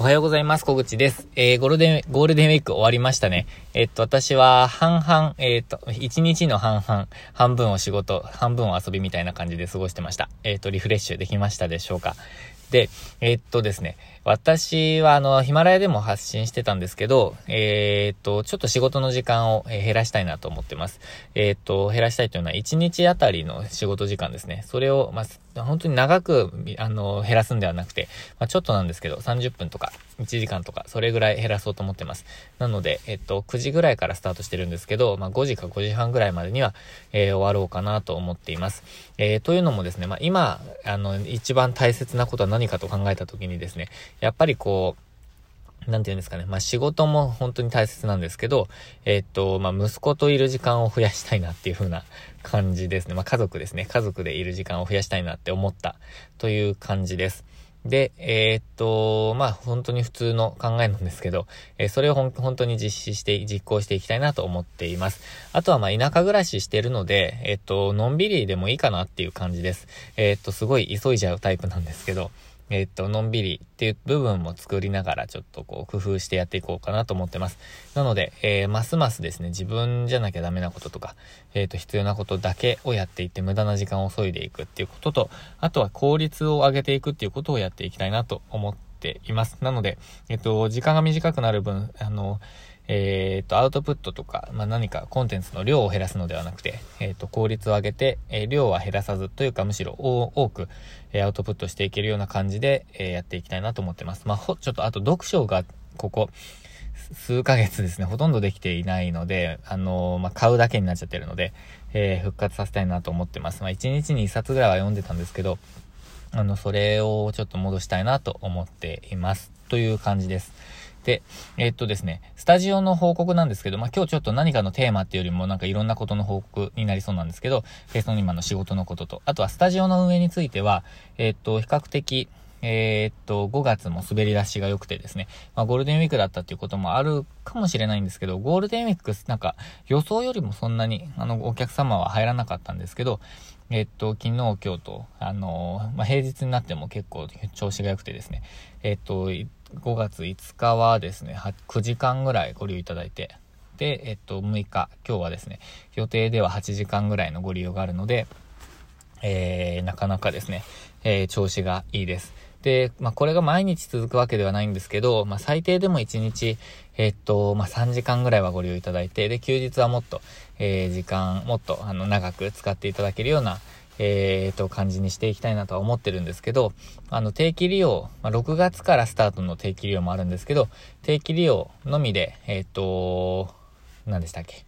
おはようございます。小口です。えー、ゴールデン、ゴールデンウィーク終わりましたね。えっと、私は半々、えっと、1日の半々、半分を仕事、半分を遊びみたいな感じで過ごしてました。えっと、リフレッシュできましたでしょうか。で、えー、っとですね、私はあの、ヒマラヤでも発信してたんですけど、えー、っと、ちょっと仕事の時間を減らしたいなと思ってます。えー、っと、減らしたいというのは1日あたりの仕事時間ですね。それを、まあ、本当に長く、あの、減らすんではなくて、まあ、ちょっとなんですけど、30分とか、1時間とか、それぐらい減らそうと思ってます。なので、えっと、9時ぐらいからスタートしてるんですけど、まあ、5時か5時半ぐらいまでには、えー、終わろうかなと思っています。え、というのもですね、まあ、今、あの、一番大切なことは何かと考えた時にですね、やっぱりこう、なんて言うんですかね。まあ仕事も本当に大切なんですけど、えー、っと、まあ息子といる時間を増やしたいなっていう風な感じですね。まあ家族ですね。家族でいる時間を増やしたいなって思ったという感じです。で、えー、っと、まあ本当に普通の考えなんですけど、えー、それを本当に実施して、実行していきたいなと思っています。あとはまあ田舎暮らししてるので、えー、っと、のんびりでもいいかなっていう感じです。えっと、すごい急いじゃうタイプなんですけど、えっと、のんびりっていう部分も作りながらちょっとこう工夫してやっていこうかなと思ってます。なので、えー、ますますですね、自分じゃなきゃダメなこととか、えっ、ー、と、必要なことだけをやっていって無駄な時間を削いでいくっていうことと、あとは効率を上げていくっていうことをやっていきたいなと思っています。なので、えっ、と、時間が短くなる分、あの、えっ、と、アウトプットとか、まあ、何かコンテンツの量を減らすのではなくて、えっ、と、効率を上げて、えー、量は減らさずというか、むしろ多く、えアウトプットしていけるような感じで、えやっていきたいなと思ってます。まあ、ほ、ちょっとあと読書が、ここ、数ヶ月ですね、ほとんどできていないので、あのまあ、買うだけになっちゃってるので、え復活させたいなと思ってます。まあ、1日に1冊ぐらいは読んでたんですけど、あの、それをちょっと戻したいなと思っています。という感じです。で、えー、っとですね、スタジオの報告なんですけど、まあ、今日ちょっと何かのテーマっていうよりもなんかいろんなことの報告になりそうなんですけど、えー、その今の仕事のことと、あとはスタジオの運営については、えー、っと、比較的、えー、っと、5月も滑り出しが良くてですね、まあ、ゴールデンウィークだったっていうこともあるかもしれないんですけど、ゴールデンウィーク、なんか予想よりもそんなに、あの、お客様は入らなかったんですけど、えっと、昨日、今日と、あのまあ、平日になっても結構調子が良くてですね、えっと、5月5日はですね、9時間ぐらいご利用いただいて、で、えっと、6日、今日はですね、予定では8時間ぐらいのご利用があるので、えー、なかなかですね、えー、調子がいいです。で、まあ、これが毎日続くわけではないんですけど、まあ、最低でも1日、え、っと、まあ、3時間ぐらいはご利用いただいて、で、休日はもっと、えー、時間、もっと、あの、長く使っていただけるような、えー、と、感じにしていきたいなとは思ってるんですけど、あの、定期利用、まあ、6月からスタートの定期利用もあるんですけど、定期利用のみで、えっ、と、何でしたっけ？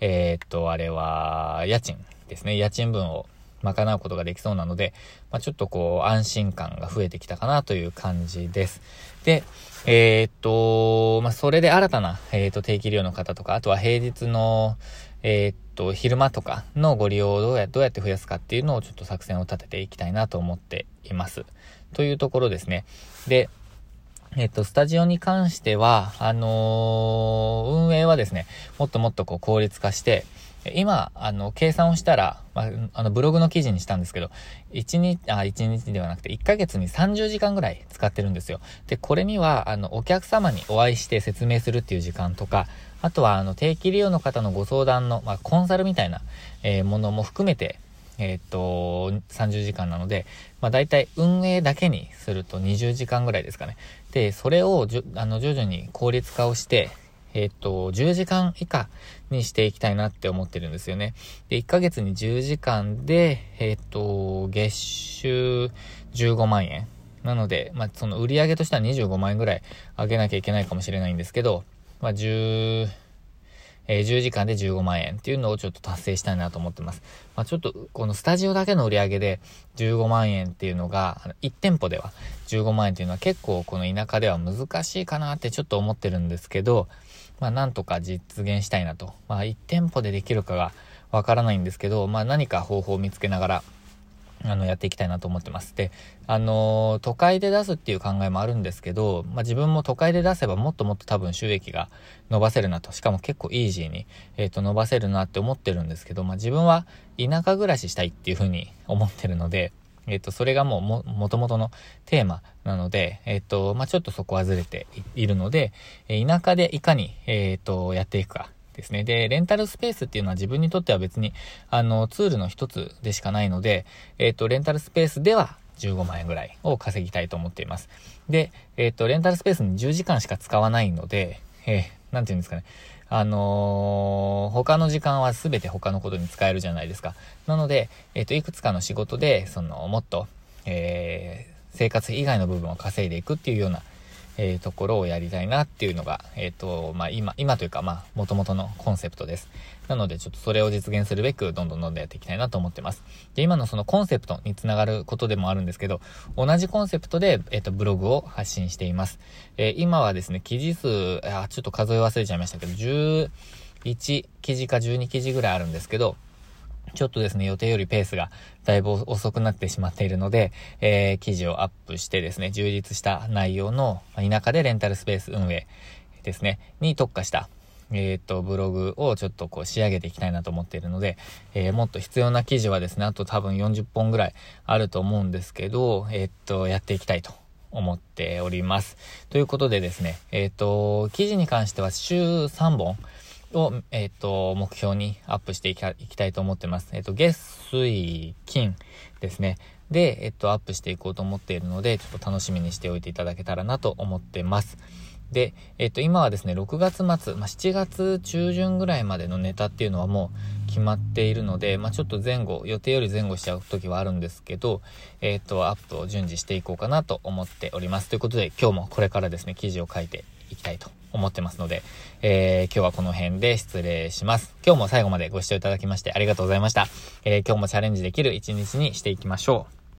えっ、と、あれは、家賃ですね。家賃分を賄うことができそうなので、まあ、ちょっとこう、安心感が増えてきたかなという感じです。で、えー、っと、まあ、それで新たな、えー、っと、定期利用の方とか、あとは平日の、えー、っと、昼間とかのご利用をどうやどうやって増やすかっていうのをちょっと作戦を立てていきたいなと思っています。というところですね。で、えっと、スタジオに関しては、あのー、運営はですね、もっともっとこう効率化して、今、あの、計算をしたら、まあ、あの、ブログの記事にしたんですけど、1日、あ、1日ではなくて、1ヶ月に30時間ぐらい使ってるんですよ。で、これには、あの、お客様にお会いして説明するっていう時間とか、あとは、あの、定期利用の方のご相談の、まあ、コンサルみたいな、えー、ものも含めて、えー、っと、30時間なので、まあ、大体運営だけにすると20時間ぐらいですかね。で、それをじゅ、あの、徐々に効率化をして、えっ、と、10時間以下にしていきたいなって思ってるんですよね。で、1ヶ月に10時間で、えっ、と、月収15万円。なので、まあ、その売り上げとしては25万円ぐらい上げなきゃいけないかもしれないんですけど、まあ、10、えー、10時間で15万円っていうのをちょっと達成したいなと思ってます。まあ、ちょっと、このスタジオだけの売り上げで15万円っていうのが、1店舗では15万円っていうのは結構この田舎では難しいかなってちょっと思ってるんですけど、まあ、なんとか実現したいなと。まあ、1店舗でできるかがわからないんですけど、まあ、何か方法を見つけながら、あの、やっていきたいなと思ってます。で、あのー、都会で出すっていう考えもあるんですけど、まあ、自分も都会で出せばもっともっと多分収益が伸ばせるなと、しかも結構イージーに、えっ、ー、と、伸ばせるなって思ってるんですけど、まあ、自分は田舎暮らししたいっていうふうに思ってるので、えっ、と、それがもうも、もともとのテーマなので、えっ、と、まあ、ちょっとそこはずれているので、え田舎でいかに、えっ、と、やっていくかですね。で、レンタルスペースっていうのは自分にとっては別に、あの、ツールの一つでしかないので、えっ、と、レンタルスペースでは15万円ぐらいを稼ぎたいと思っています。で、えっ、と、レンタルスペースに10時間しか使わないので、えー、なんて言うんですかね。あのー、他の時間は全て他のことに使えるじゃないですか。なので、えっ、ー、と、いくつかの仕事で、その、もっと、えー、生活以外の部分を稼いでいくっていうようなえー、ところをやりたいなっていうのが、えっ、ー、と、まあ、今、今というか、まあ、元々のコンセプトです。なので、ちょっとそれを実現するべく、どんどんどんどんやっていきたいなと思ってます。で、今のそのコンセプトにつながることでもあるんですけど、同じコンセプトで、えっ、ー、と、ブログを発信しています。え今はですね、記事数、あ、ちょっと数え忘れちゃいましたけど、11記事か12記事ぐらいあるんですけど、ちょっとですね、予定よりペースがだいぶ遅くなってしまっているので、えー、記事をアップしてですね、充実した内容の田舎でレンタルスペース運営ですね、に特化した、えっ、ー、と、ブログをちょっとこう仕上げていきたいなと思っているので、えー、もっと必要な記事はですね、あと多分40本ぐらいあると思うんですけど、えっ、と、やっていきたいと思っております。ということでですね、えっ、と、記事に関しては週3本、を、えっ、ー、と、目標にアップしていきたいと思ってます。えっ、ー、と、月、水、金ですね。で、えっ、と、アップしていこうと思っているので、ちょっと楽しみにしておいていただけたらなと思ってます。で、えっ、と、今はですね、6月末、まあ、7月中旬ぐらいまでのネタっていうのはもう決まっているので、まあ、ちょっと前後、予定より前後しちゃう時はあるんですけど、えっ、と、アップを順次していこうかなと思っております。ということで、今日もこれからですね、記事を書いていきたいと思ってますので、えー、今日はこの辺で失礼します。今日も最後までご視聴いただきましてありがとうございました。えー、今日もチャレンジできる一日にしていきましょう。